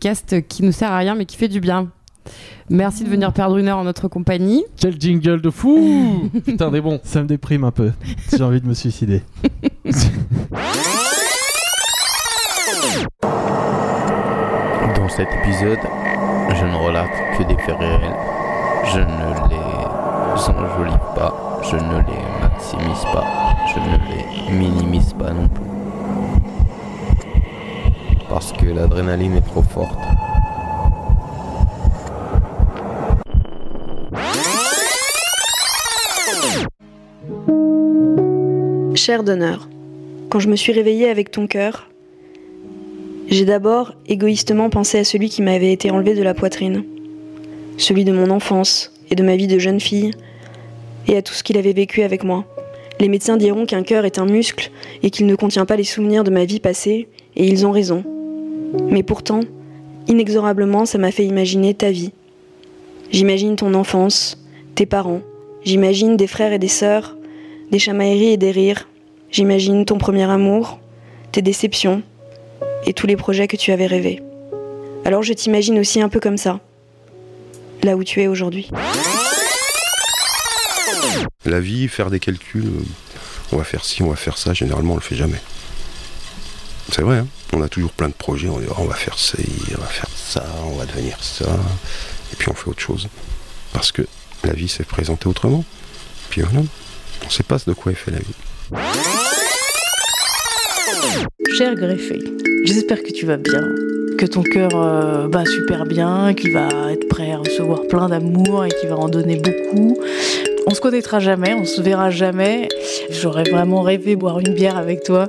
podcast qui nous sert à rien mais qui fait du bien. Merci de venir perdre une heure en notre compagnie. Quel jingle de fou Putain, des bons. Ça me déprime un peu. J'ai envie de me suicider. Dans cet épisode, je ne relate que des faits réels. Je ne les enjolive pas, je ne les maximise pas, je ne les minimise pas non plus. Parce que l'adrénaline est trop forte. Cher donneur, quand je me suis réveillée avec ton cœur, j'ai d'abord égoïstement pensé à celui qui m'avait été enlevé de la poitrine, celui de mon enfance et de ma vie de jeune fille, et à tout ce qu'il avait vécu avec moi. Les médecins diront qu'un cœur est un muscle et qu'il ne contient pas les souvenirs de ma vie passée, et ils ont raison. Mais pourtant, inexorablement, ça m'a fait imaginer ta vie. J'imagine ton enfance, tes parents, j'imagine des frères et des sœurs, des chamailleries et des rires, j'imagine ton premier amour, tes déceptions, et tous les projets que tu avais rêvés. Alors je t'imagine aussi un peu comme ça, là où tu es aujourd'hui. La vie, faire des calculs, euh, on va faire ci, on va faire ça, généralement on le fait jamais. C'est vrai, hein on a toujours plein de projets, oh, on va faire ça, on va faire ça, on va devenir ça, et puis on fait autre chose. Parce que la vie s'est présentée autrement. Puis voilà, on ne sait pas de quoi est fait la vie. Cher greffé, j'espère que tu vas bien, que ton cœur euh, bat super bien, qu'il va être prêt à recevoir plein d'amour et qu'il va en donner beaucoup. On se connaîtra jamais, on se verra jamais. J'aurais vraiment rêvé boire une bière avec toi.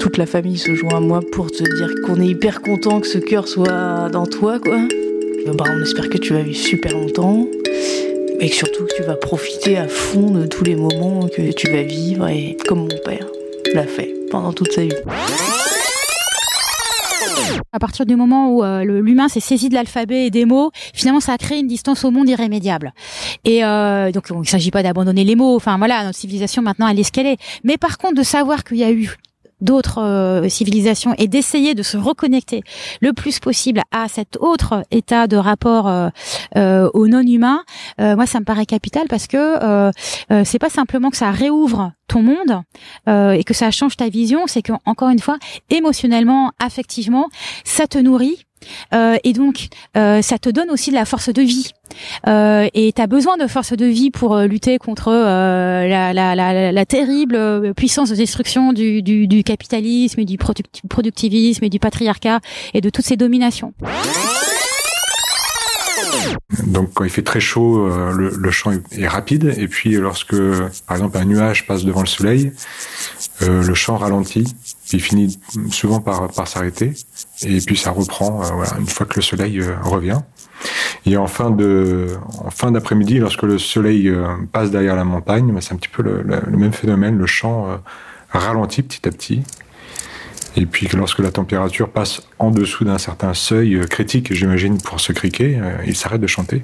Toute la famille se joint à moi pour te dire qu'on est hyper content que ce cœur soit dans toi, quoi. Bah, on espère que tu vas vivre super longtemps et que surtout que tu vas profiter à fond de tous les moments que tu vas vivre et comme mon père l'a fait pendant toute sa vie. À partir du moment où euh, l'humain s'est saisi de l'alphabet et des mots, finalement, ça a créé une distance au monde irrémédiable. Et euh, donc, il ne s'agit pas d'abandonner les mots. Enfin, voilà, notre civilisation maintenant, elle est ce qu'elle est. Mais par contre, de savoir qu'il y a eu d'autres euh, civilisations et d'essayer de se reconnecter le plus possible à cet autre état de rapport euh, euh, au non humain, euh, moi ça me paraît capital parce que c'est pas simplement que ça réouvre ton monde et que ça change ta vision, c'est que encore une fois émotionnellement, affectivement, ça te nourrit. Euh, et donc, euh, ça te donne aussi de la force de vie. Euh, et tu as besoin de force de vie pour euh, lutter contre euh, la, terrible euh, puissance de destruction du, du, du capitalisme, et du product- productivisme et du patriarcat et de toutes ces dominations. Donc quand il fait très chaud, euh, le, le champ est, rapide. Et puis lorsque, par exemple, un nuage passe devant le soleil, euh, le champ ralentit. Puis il finit souvent par, par s'arrêter. Et puis ça reprend euh, voilà, une fois que le soleil euh, revient. Et en fin de, en fin d'après-midi, lorsque le soleil passe derrière la montagne, bah, c'est un petit peu le, le- le même phénomène. Le champ ralentit petit à petit. Et puis que lorsque la température passe en dessous d'un certain seuil euh, critique, j'imagine, pour ce criquet, euh, il s'arrête de chanter.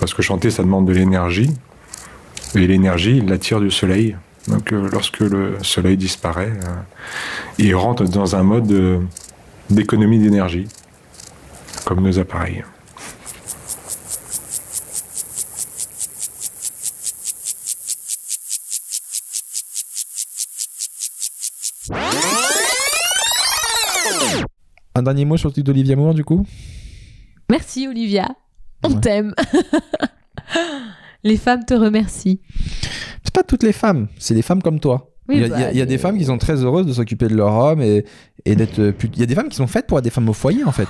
Parce que chanter, ça demande de l'énergie. Et l'énergie, il l'attire du soleil. Donc euh, lorsque le soleil disparaît, il rentre dans un mode d'économie d'énergie, comme nos appareils. Un dernier mot sur le truc d'Olivia Moore, du coup? Merci Olivia, on Ouais. t'aime. Les femmes te remercient. C'est pas toutes les femmes, c'est les femmes comme toi. Oui, il y a, bah, il y a- il y a des les- femmes qui sont très heureuses de s'occuper de leur homme et, et d'être. euh, put- Il y a des femmes qui sont faites pour être des femmes au foyer en fait.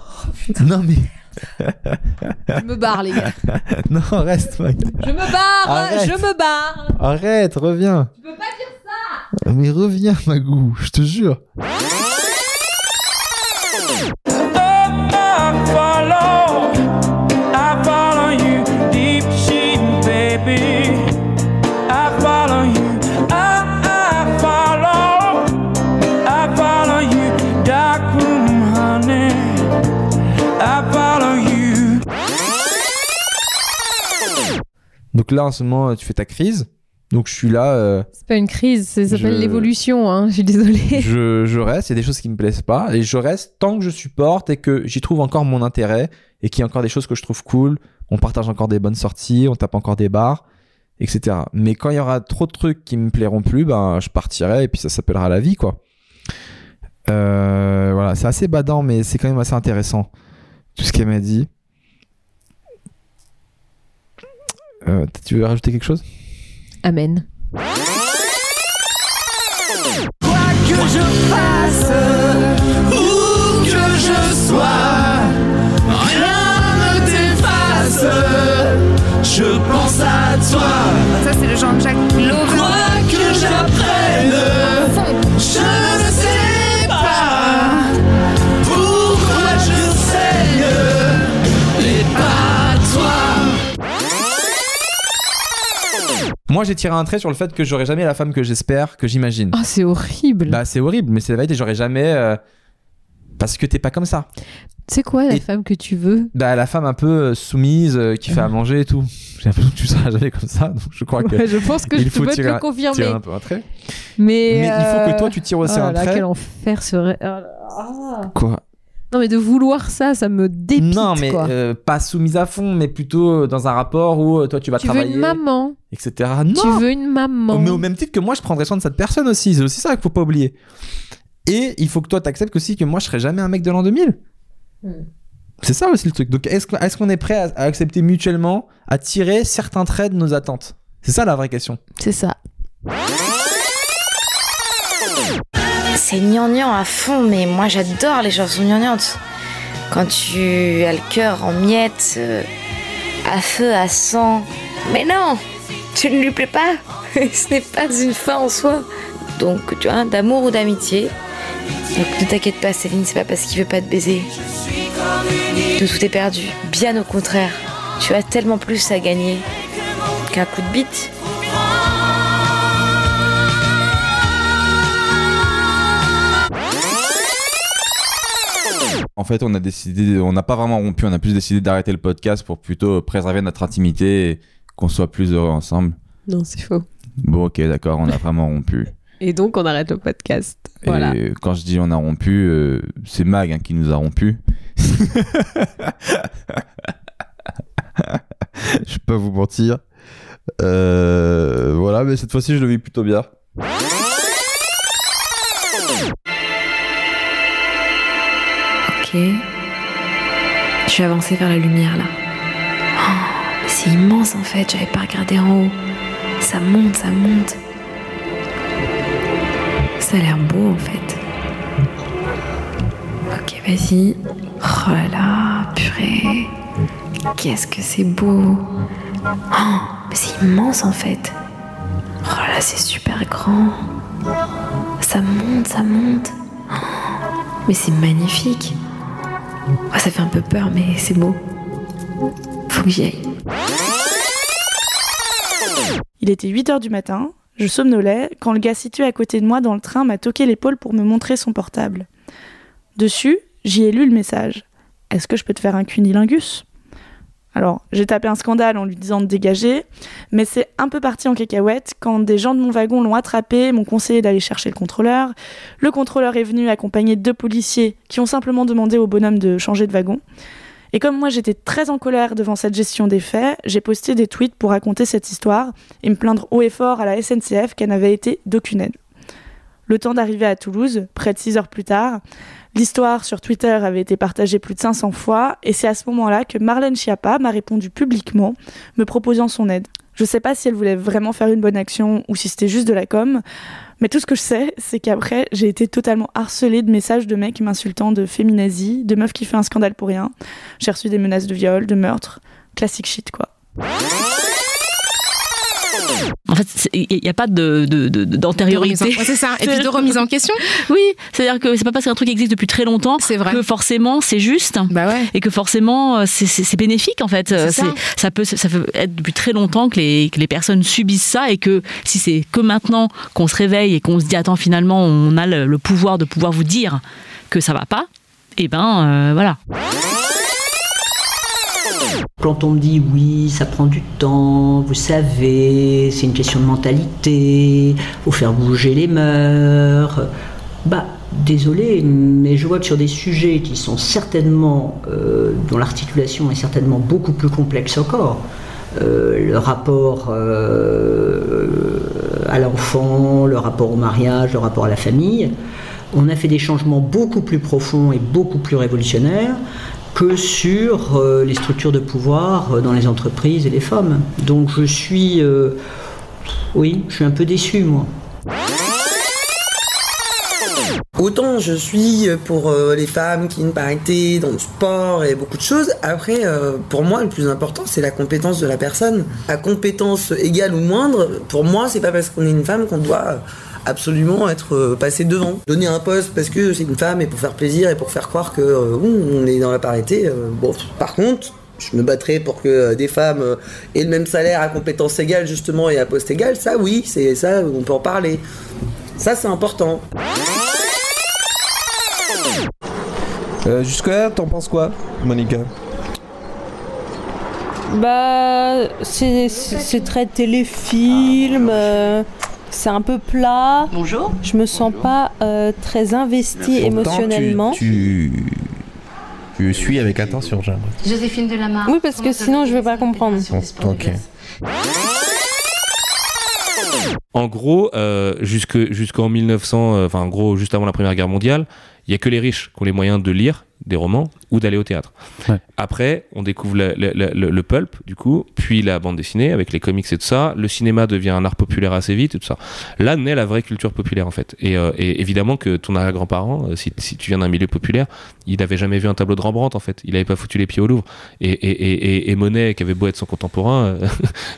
non mais. Je me barre les gars. non, reste, Mike. Je me barre, Arrête. je me barre. Arrête, reviens. Tu peux pas dire ça. Mais reviens, Magou, je te jure. Donc là, en ce moment, tu fais ta crise. Donc je suis là, euh, C'est pas une crise, ça s'appelle l'évolution, hein. Je suis désolée. je, je reste, il y a des choses qui me plaisent pas, et je reste tant que je supporte et que j'y trouve encore mon intérêt, et qu'il y a encore des choses que je trouve cool, on partage encore des bonnes sorties, on tape encore des bars, etc. Mais quand il y aura trop de trucs qui me plairont plus, ben je partirai, et puis ça s'appellera la vie, quoi. Euh, voilà, c'est assez badant, mais c'est quand même assez intéressant, tout ce qu'elle m'a dit. Euh, tu veux rajouter quelque chose? Amen. Quoi que je fasse, où que je sois, rien ne t'efface. Je pense à toi. Ça, c'est le Jean-Jacques Moi, j'ai tiré un trait sur le fait que j'aurai jamais la femme que j'espère, que j'imagine. Ah, c'est horrible. Bah, c'est horrible, mais c'est la vérité, j'aurai jamais. euh, Parce que t'es pas comme ça. C'est quoi la Et- femme que tu veux? Bah, la femme un peu euh, soumise, euh, qui fait à manger et tout. J'ai l'impression que tu seras jamais comme ça, donc je crois que. Ouais, Je pense que il je faut peux te tirer le un- confirmer. tirer un peu un trait. Mais, Mais il faut que euh, toi, tu tires aussi oh là un là, trait. Quel enfer serait. oh là. Ah. Quoi? Non, mais de vouloir ça, ça me dépite. Non, mais quoi. euh, pas soumise à fond, mais plutôt euh, dans un rapport où euh, toi, tu vas tu veux travailler. une maman. etc. Non Tu veux une maman. Mais au même titre que moi, je prendrais soin de cette personne aussi. C'est aussi ça qu'il faut pas oublier. Et il faut que toi, t'acceptes aussi que moi, je serai jamais un mec de l'an 2000. Hmm. C'est ça aussi le truc. Donc, est-ce qu'on est prêt à, à accepter mutuellement, à tirer certains traits de nos attentes? C'est ça la vraie question. C'est ça. C'est gnangnan à fond, mais moi j'adore les chansons gnangnantes. Quand tu as le cœur en miettes, euh, à feu, à sang. Mais non, tu ne lui plais pas. Ce n'est pas une fin en soi. Donc, tu vois, d'amour ou d'amitié. Donc ne t'inquiète pas, Céline, c'est pas parce qu'il veut pas te baiser que tout est perdu. Bien au contraire, tu as tellement plus à gagner qu'un coup de bite. En fait, on a décidé, on n'a pas vraiment rompu, on a plus décidé d'arrêter le podcast pour plutôt préserver notre intimité et qu'on soit plus heureux ensemble. Non, c'est faux. Bon, ok, d'accord, on a vraiment rompu. Et donc, on arrête le podcast. Voilà. Et quand je dis on a rompu, euh, c'est Mag hein, qui nous a rompu. Je pas vous mentir. Euh, voilà, mais cette fois-ci, je le vis plutôt bien. Je vais avancer vers la lumière là. Oh, c'est immense en fait, j'avais pas regardé en haut. Ça monte, ça monte. Ça a l'air beau en fait. Ok, vas-y. Oh là là, purée. Qu'est-ce que c'est beau. Oh, c'est immense en fait. Oh là là, c'est super grand. Ça monte, ça monte. Oh, mais c'est magnifique. Oh, ça fait un peu peur, mais c'est beau. Faut que j'y aille. Il était 8 heures du matin, je somnolais quand le gars situé à côté de moi dans le train m'a toqué l'épaule pour me montrer son portable. Dessus, j'y ai lu le message. Est-ce que je peux te faire un cunilingus? Alors, j'ai tapé un scandale en lui disant de dégager, mais c'est un peu parti en cacahuète quand des gens de mon wagon l'ont attrapé, m'ont conseillé d'aller chercher le contrôleur. Le contrôleur est venu accompagné de deux policiers qui ont simplement demandé au bonhomme de changer de wagon. Et comme moi j'étais très en colère devant cette gestion des faits, j'ai posté des tweets pour raconter cette histoire et me plaindre haut et fort à la SNCF qu'elle n'avait été d'aucune aide. Le temps d'arriver à Toulouse, près de 6 heures plus tard, l'histoire sur Twitter avait été partagée plus de 500 fois et c'est à ce moment-là que Marlène Schiappa m'a répondu publiquement, me proposant son aide. Je sais pas si elle voulait vraiment faire une bonne action ou si c'était juste de la com, mais tout ce que je sais, c'est qu'après, j'ai été totalement harcelée de messages de mecs m'insultant de féminazie, de meufs qui fait un scandale pour rien. J'ai reçu des menaces de viol, de meurtre. Classique shit, quoi. En fait, il n'y a pas de, de- de- d'antériorité. De ouais, c'est ça. Et puis de remise en question. Oui, c'est-à-dire que c'est pas parce qu'un truc existe depuis très longtemps que forcément c'est juste et que forcément euh, c'est, bénéfique en fait. C'est ça. Peut ça peut être depuis très longtemps que les, que les personnes subissent ça et que si c'est que maintenant qu'on se réveille et qu'on se dit attends finalement on a le, le pouvoir de pouvoir vous dire que ça va pas, et ben euh, voilà. Quand on me dit oui, ça prend du temps, vous savez, c'est une question de mentalité, faut faire bouger les mœurs, bah désolé, mais je vois que sur des sujets qui sont certainement, euh, dont l'articulation est certainement beaucoup plus complexe encore, euh, le rapport euh, à l'enfant, le rapport au mariage, le rapport à la famille, on a fait des changements beaucoup plus profonds et beaucoup plus révolutionnaires que sur euh, les structures de pouvoir euh, dans les entreprises et les femmes. Donc je suis, euh, oui, je suis un peu déçu moi. Autant je suis pour les femmes qui une parité dans le sport et beaucoup de choses. Après, pour moi, le plus important, c'est la compétence de la personne. À compétence égale ou moindre, pour moi, c'est pas parce qu'on est une femme qu'on doit absolument être euh, passé devant. Donner un poste parce que c'est une femme et pour faire plaisir et pour faire croire que euh, on est dans la parité. euh, bon, par contre. Je me battrai pour que des femmes aient le même salaire à compétence égale justement et à poste égal. Ça, oui, c'est ça, on peut en parler. Ça, c'est important. Euh, Jusque-là, t'en penses quoi, Monica? Bah, c'est- très téléfilm, euh, c'est un peu plat. Bonjour. Je me sens pas euh, très investie émotionnellement. Tu, tu suis avec attention, j'ai l'impression. Joséphine Delamarre. Oui, parce que sinon je vais pas comprendre. Ok. En gros, euh, jusque jusqu'en 1900, euh, enfin en gros juste avant la Première Guerre mondiale, il y a que les riches qui ont les moyens de lire des romans ou d'aller au théâtre. Après, on découvre le, le- le- le pulp du coup, puis la bande dessinée avec les comics et tout ça. Le cinéma devient un art populaire assez vite et tout ça. Là naît la vraie culture populaire en fait. Et, euh, et évidemment que ton arrière-grand-parent, euh, si, si tu viens d'un milieu populaire, il n'avait jamais vu un tableau de Rembrandt en fait. Il n'avait pas foutu les pieds au Louvre. Et, et, et, et- et Monet, qui avait beau être son contemporain,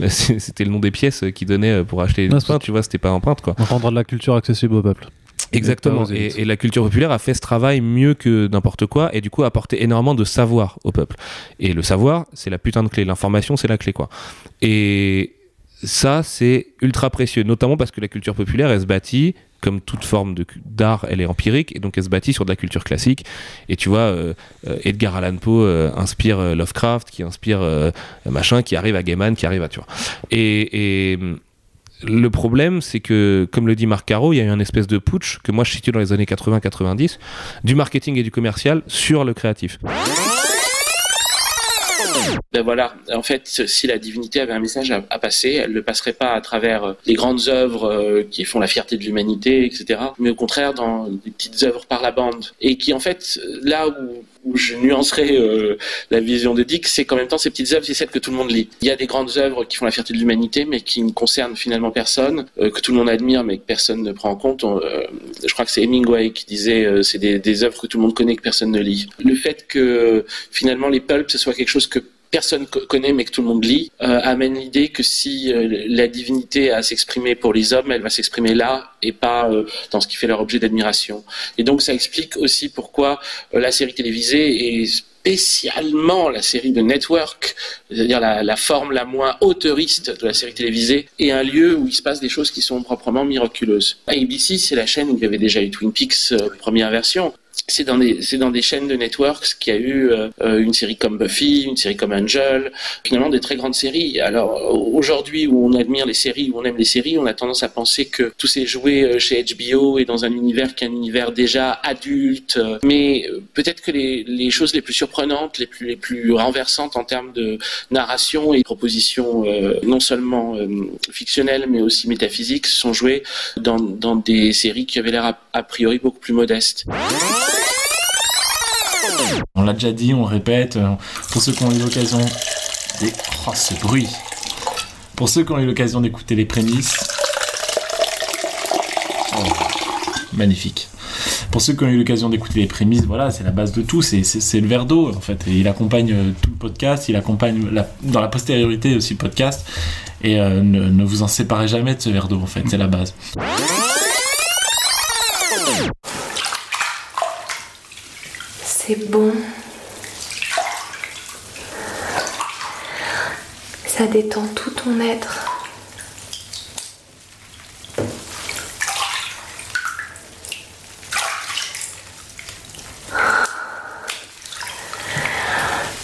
euh, c'était le nom des pièces qu'il donnait pour acheter le pain, tu vois, c'était pas empreinte quoi. Rendre de la culture accessible au peuple. Exactement. Et la culture populaire a fait ce travail mieux que n'importe quoi et du coup a apporté énormément de savoir au peuple. Et le savoir, c'est la putain de clé. L'information, c'est la clé, quoi. Et ça, c'est ultra précieux, notamment parce que la culture populaire, elle se bâtit comme toute forme d'art, elle est empirique et donc elle se bâtit sur de la culture classique. Et tu vois, euh, euh, Edgar Allan Poe euh, inspire Lovecraft, qui inspire euh, machin, qui arrive à Gaiman, qui arrive à tu vois. Et, et hum, le problème, c'est que, comme le dit Marc Caro, il y a eu un espèce de putsch que moi je situe dans les années 80-90 du marketing et du commercial sur le créatif. Ben voilà, en fait, si la divinité avait un message à, passer, elle ne le passerait pas à travers euh, les grandes œuvres euh, qui font la fierté de l'humanité, etc., mais au contraire dans des petites œuvres par la bande. Et qui, en fait, là où, où je nuancerais euh, la vision de Dick, c'est qu'en même temps, ces petites œuvres, c'est celles que tout le monde lit. Il y a des grandes œuvres qui font la fierté de l'humanité, mais qui ne concernent finalement personne, euh, que tout le monde admire, mais que personne ne prend en compte. Euh, je crois que c'est Hemingway qui disait euh, c'est des, des œuvres que tout le monde connaît, que personne ne lit. Le fait que finalement les pulps, ce soit quelque chose que personne co- connaît mais que tout le monde lit, euh, amène l'idée que si euh, la divinité a à s'exprimer pour les hommes, elle va s'exprimer là et pas euh, dans ce qui fait leur objet d'admiration. Et donc ça explique aussi pourquoi la série télévisée et spécialement la série de Network, c'est-à-dire la, forme la moins auteuriste de la série télévisée, est un lieu où il se passe des choses qui sont proprement miraculeuses. ABC, c'est la chaîne où il y avait déjà eu Twin Peaks première version. C'est dans des c'est dans des chaînes de networks qu'il y a eu euh, euh, une série comme Buffy, une série comme Angel, finalement des très grandes séries. Alors aujourd'hui où on admire les séries, où on aime les séries, on a tendance à penser que tout s'est joué euh, chez HBO et dans un univers qui est un univers déjà adulte. Mais euh, peut-être que les, les choses les plus surprenantes, les plus les plus renversantes en termes de narration et propositions euh, non seulement euh, fictionnelles mais aussi métaphysiques sont jouées dans dans des séries qui avaient l'air a, a priori beaucoup plus modestes. On l'a déjà dit, on répète, euh, pour ceux qui ont eu l'occasion. Oh, ce bruit Pour ceux qui ont eu l'occasion d'écouter les prémices... Oh, magnifique. Pour ceux qui ont eu l'occasion d'écouter les prémices, voilà, c'est la base de tout, c'est, le verre d'eau en fait. Il accompagne euh, tout le podcast, il accompagne dans la postériorité aussi le podcast. Et euh, ne, ne vous en séparez jamais de ce verre d'eau en fait, c'est la base. C'est bon. Ça détend tout ton être.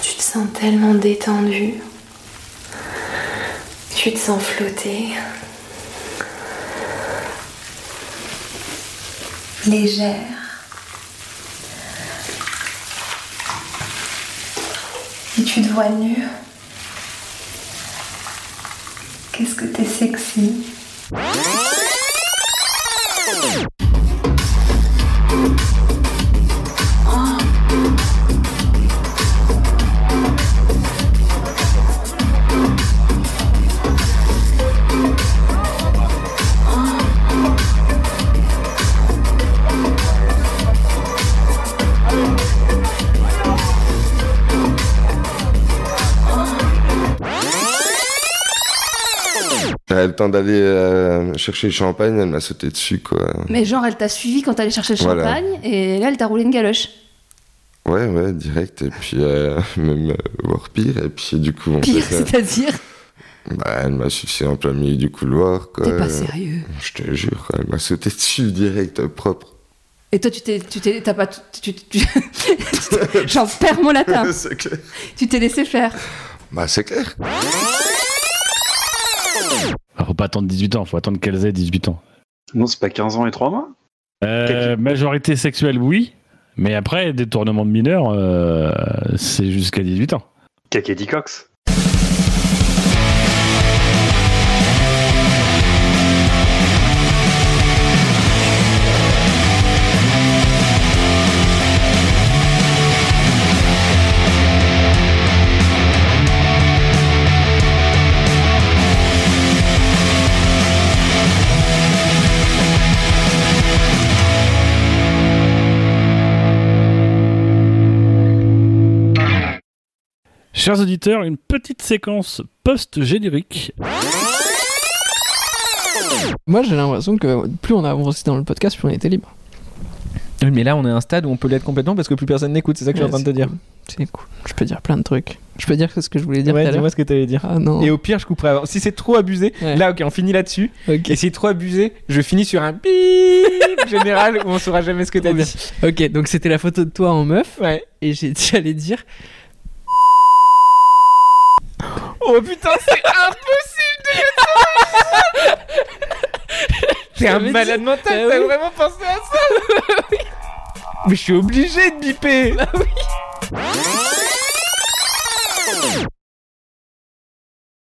Tu te sens tellement détendu. Tu te sens flotter. Légère. Et tu te vois nu. Qu'est-ce que t'es sexy? J'avais le temps d'aller euh, chercher le champagne, elle m'a sauté dessus, quoi. Mais genre, elle t'a suivi quand t'allais chercher le Voilà. champagne et là, elle t'a roulé une galoche. Ouais, ouais, direct. Et puis, euh, même, euh, voire pire. Et puis, du coup, on Pire, c'est-à-dire Bah, elle m'a suivi en plein milieu du couloir, quoi. T'es pas sérieux. Je te jure, elle m'a sauté dessus direct, propre. Et toi, tu t'es, tu t'es, t'as pas, tu, tu- tu- j'en perds mon latin. C'est clair. Tu t'es laissé faire. Bah, c'est clair. Pas attendre 18 ans, faut attendre qu'elles aient 18 ans. Non, c'est pas 15 ans et 3 mois Euh, majorité sexuelle, oui. Mais après, détournement de mineurs, euh, c'est jusqu'à 18 ans. Kakedi Cox. Chers auditeurs, une petite séquence post-générique. Moi, j'ai l'impression que plus on a avancé dans le podcast, plus on était libre. Oui, Mais là, on est à un stade où on peut l'être complètement parce que plus personne n'écoute, c'est ça que je suis en train de te dire. C'est cool. Je peux dire plein de trucs. Je peux dire ce que je voulais dire Ouais, dis-moi ce que t'allais dire. Ah non. Et au pire, je couperai avant. Si c'est trop abusé, là, ok, on finit là-dessus. Et si c'est trop abusé, je finis sur un bip général où on saura jamais ce que t'as dit. Ok, donc c'était la photo de toi en meuf. Ouais. Et j'ai- j'allais dire. Oh putain, c'est impossible de T'es un malade mental, t'as vraiment pensé à ça. Mais je suis obligé de biper. Bah oui.